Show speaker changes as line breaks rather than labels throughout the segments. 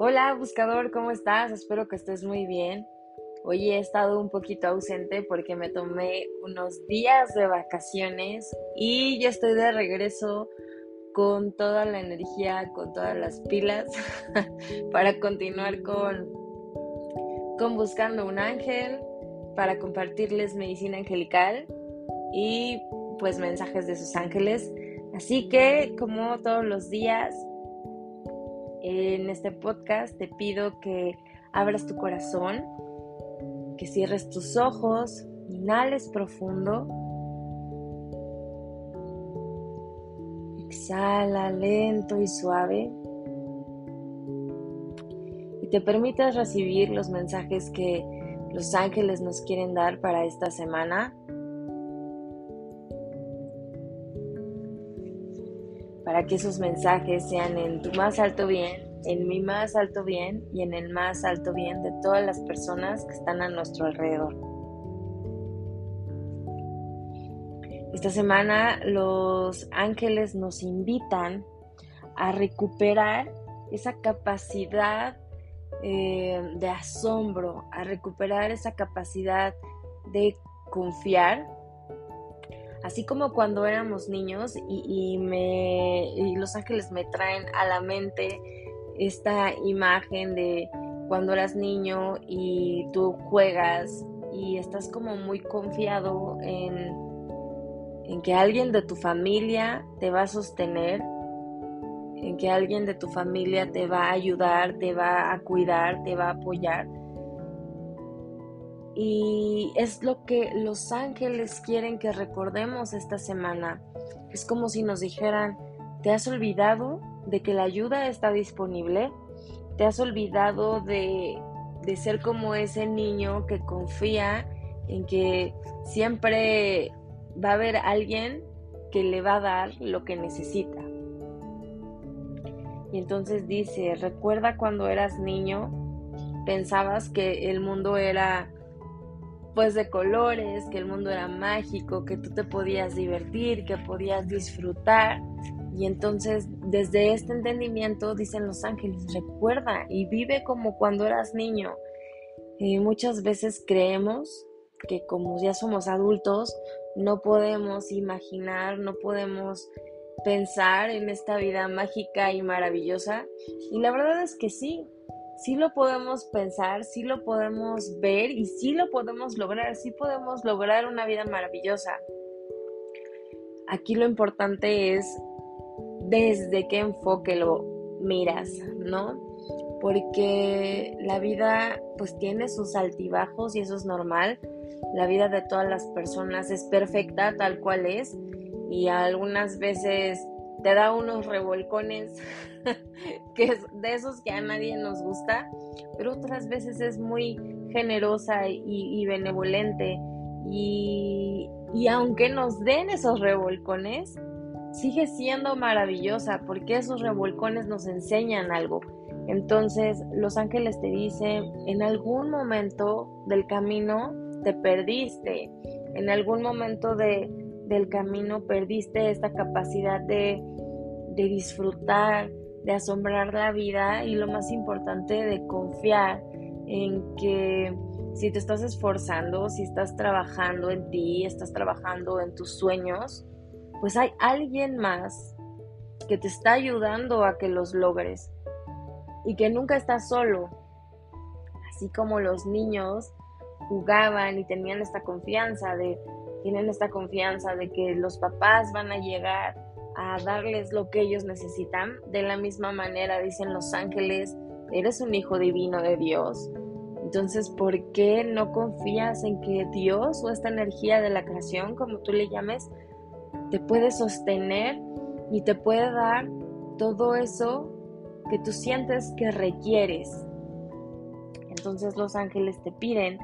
Hola buscador, ¿cómo estás? Espero que estés muy bien. Hoy he estado un poquito ausente porque me tomé unos días de vacaciones y ya estoy de regreso con toda la energía, con todas las pilas para continuar con, con Buscando un Ángel, para compartirles medicina angelical y pues mensajes de sus ángeles. Así que como todos los días en este podcast te pido que abras tu corazón, que cierres tus ojos, inhales profundo, exhala lento y suave y te permitas recibir los mensajes que los ángeles nos quieren dar para esta semana. Para que esos mensajes sean en tu más alto bien, en mi más alto bien y en el más alto bien de todas las personas que están a nuestro alrededor. Esta semana los ángeles nos invitan a recuperar esa capacidad eh, de asombro, a recuperar esa capacidad de confiar así como cuando éramos niños y, me, los ángeles me traen a la mente esta imagen de cuando eras niño y tú juegas y estás como muy confiado en, en que alguien de tu familia te va a sostener, en que alguien de tu familia te va a ayudar, te va a cuidar, te va a apoyar. Y es lo que los ángeles quieren que recordemos esta semana. Es como si nos dijeran, ¿te has olvidado de que la ayuda está disponible? ¿Te has olvidado de, de ser como ese niño que confía en que siempre va a haber alguien que le va a dar lo que necesita? Y entonces dice, recuerda cuando eras niño, pensabas que el mundo era pues de colores, que el mundo era mágico, que tú te podías divertir, que podías disfrutar. Y entonces desde este entendimiento dicen los ángeles, recuerda y vive como cuando eras niño. Y muchas veces creemos que como ya somos adultos, no podemos imaginar, no podemos pensar en esta vida mágica y maravillosa. Y la verdad es que sí, sí lo podemos pensar, sí lo podemos ver y sí lo podemos lograr, sí podemos lograr una vida maravillosa. Aquí lo importante es desde qué enfoque lo miras, ¿no? Porque la vida pues tiene sus altibajos y eso es normal. La vida de todas las personas es perfecta tal cual es y algunas veces te da unos revolcones que es de esos que a nadie nos gusta, pero otras veces es muy generosa y, benevolente y, y aunque nos den esos revolcones, sigue siendo maravillosa porque esos revolcones nos enseñan algo. Entonces los ángeles te dicen, en algún momento del camino te perdiste, en algún momento de, del camino perdiste esta capacidad de, disfrutar, de asombrar la vida y lo más importante de confiar en que si te estás esforzando, si estás trabajando en ti, estás trabajando en tus sueños, pues hay alguien más que te está ayudando a que los logres y que nunca estás solo. Así como los niños jugaban y tenían esta confianza de tienen esta confianza de que los papás van a llegar a darles lo que ellos necesitan. De la misma manera dicen los ángeles, eres un hijo divino de Dios. Entonces, ¿por qué no confías en que Dios o esta energía de la creación, como tú le llames, te puede sostener y te puede dar todo eso que tú sientes que requieres? Entonces los ángeles te piden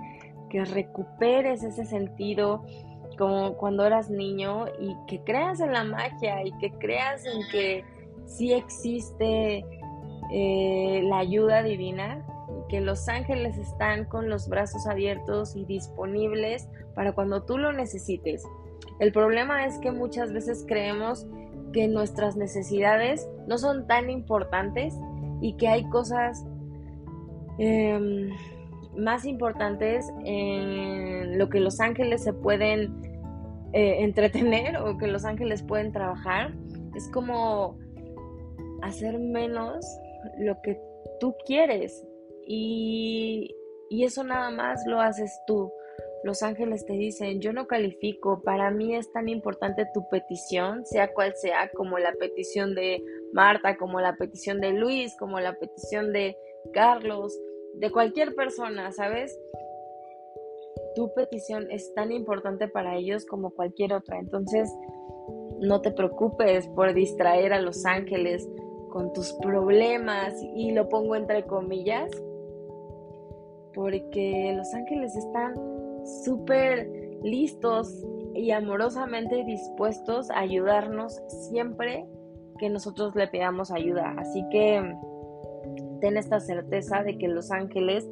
que recuperes ese sentido como cuando eras niño y que creas en la magia y que creas en que sí existe eh, la ayuda divina y que los ángeles están con los brazos abiertos y disponibles para cuando tú lo necesites. El problema es que muchas veces creemos que nuestras necesidades no son tan importantes y que hay cosas em, más importantes en lo que los ángeles se pueden eh, entretener o que los ángeles pueden trabajar. Es como hacer menos lo que tú quieres y, y eso nada más lo haces tú. Los ángeles te dicen, yo no califico, para mí es tan importante tu petición, sea cual sea, como la petición de Marta, como la petición de Luis, como la petición de Carlos, de cualquier persona, ¿sabes? Tu petición es tan importante para ellos como cualquier otra. Entonces, no te preocupes por distraer a los ángeles con tus problemas y lo pongo entre comillas, porque los ángeles están súper listos y amorosamente dispuestos a ayudarnos siempre que nosotros le pidamos ayuda. Así que ten esta certeza de que los ángeles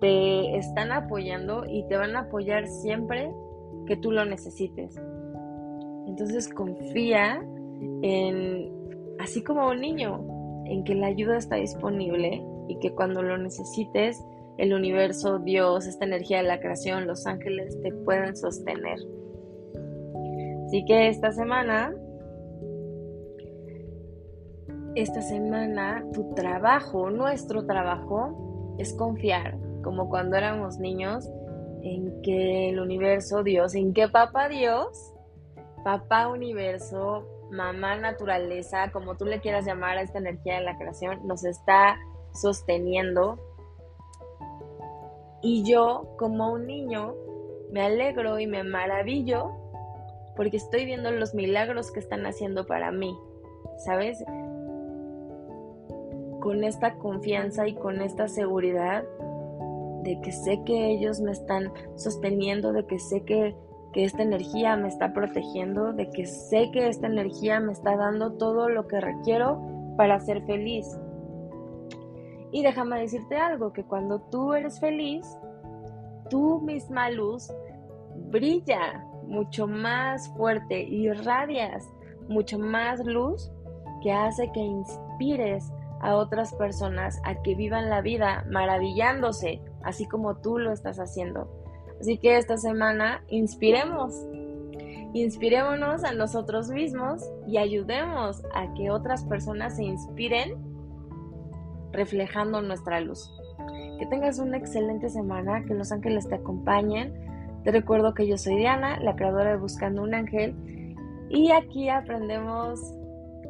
te están apoyando y te van a apoyar siempre que tú lo necesites. Entonces confía en, así como un niño, en que la ayuda está disponible y que cuando lo necesites, el universo, Dios, esta energía de la creación, los ángeles te pueden sostener. Así que esta semana esta semana tu trabajo, nuestro trabajo, es confiar, como cuando éramos niños, en que el universo, Dios, en que papá Dios, papá universo, mamá naturaleza, como tú le quieras llamar a esta energía de la creación, nos está sosteniendo. Y yo, como un niño, me alegro y me maravillo porque estoy viendo los milagros que están haciendo para mí. ¿Sabes? Con esta confianza y con esta seguridad de que sé que ellos me están sosteniendo, de que sé que, que esta energía me está protegiendo, de que sé que esta energía me está dando todo lo que requiero para ser feliz. Y déjame decirte algo, que cuando tú eres feliz, tu misma luz brilla mucho más fuerte y irradias mucho más luz que hace que inspires a otras personas a que vivan la vida maravillándose, así como tú lo estás haciendo. Así que esta semana inspiremos, inspirémonos a nosotros mismos y ayudemos a que otras personas se inspiren reflejando nuestra luz. Que tengas una excelente semana, que los ángeles te acompañen. Te recuerdo que yo soy Diana, la creadora de Buscando un Ángel, y aquí aprendemos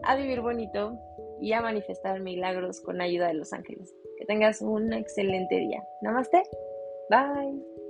a vivir bonito, y a manifestar milagros con ayuda de los ángeles. Que tengas un excelente día. Namaste. Bye.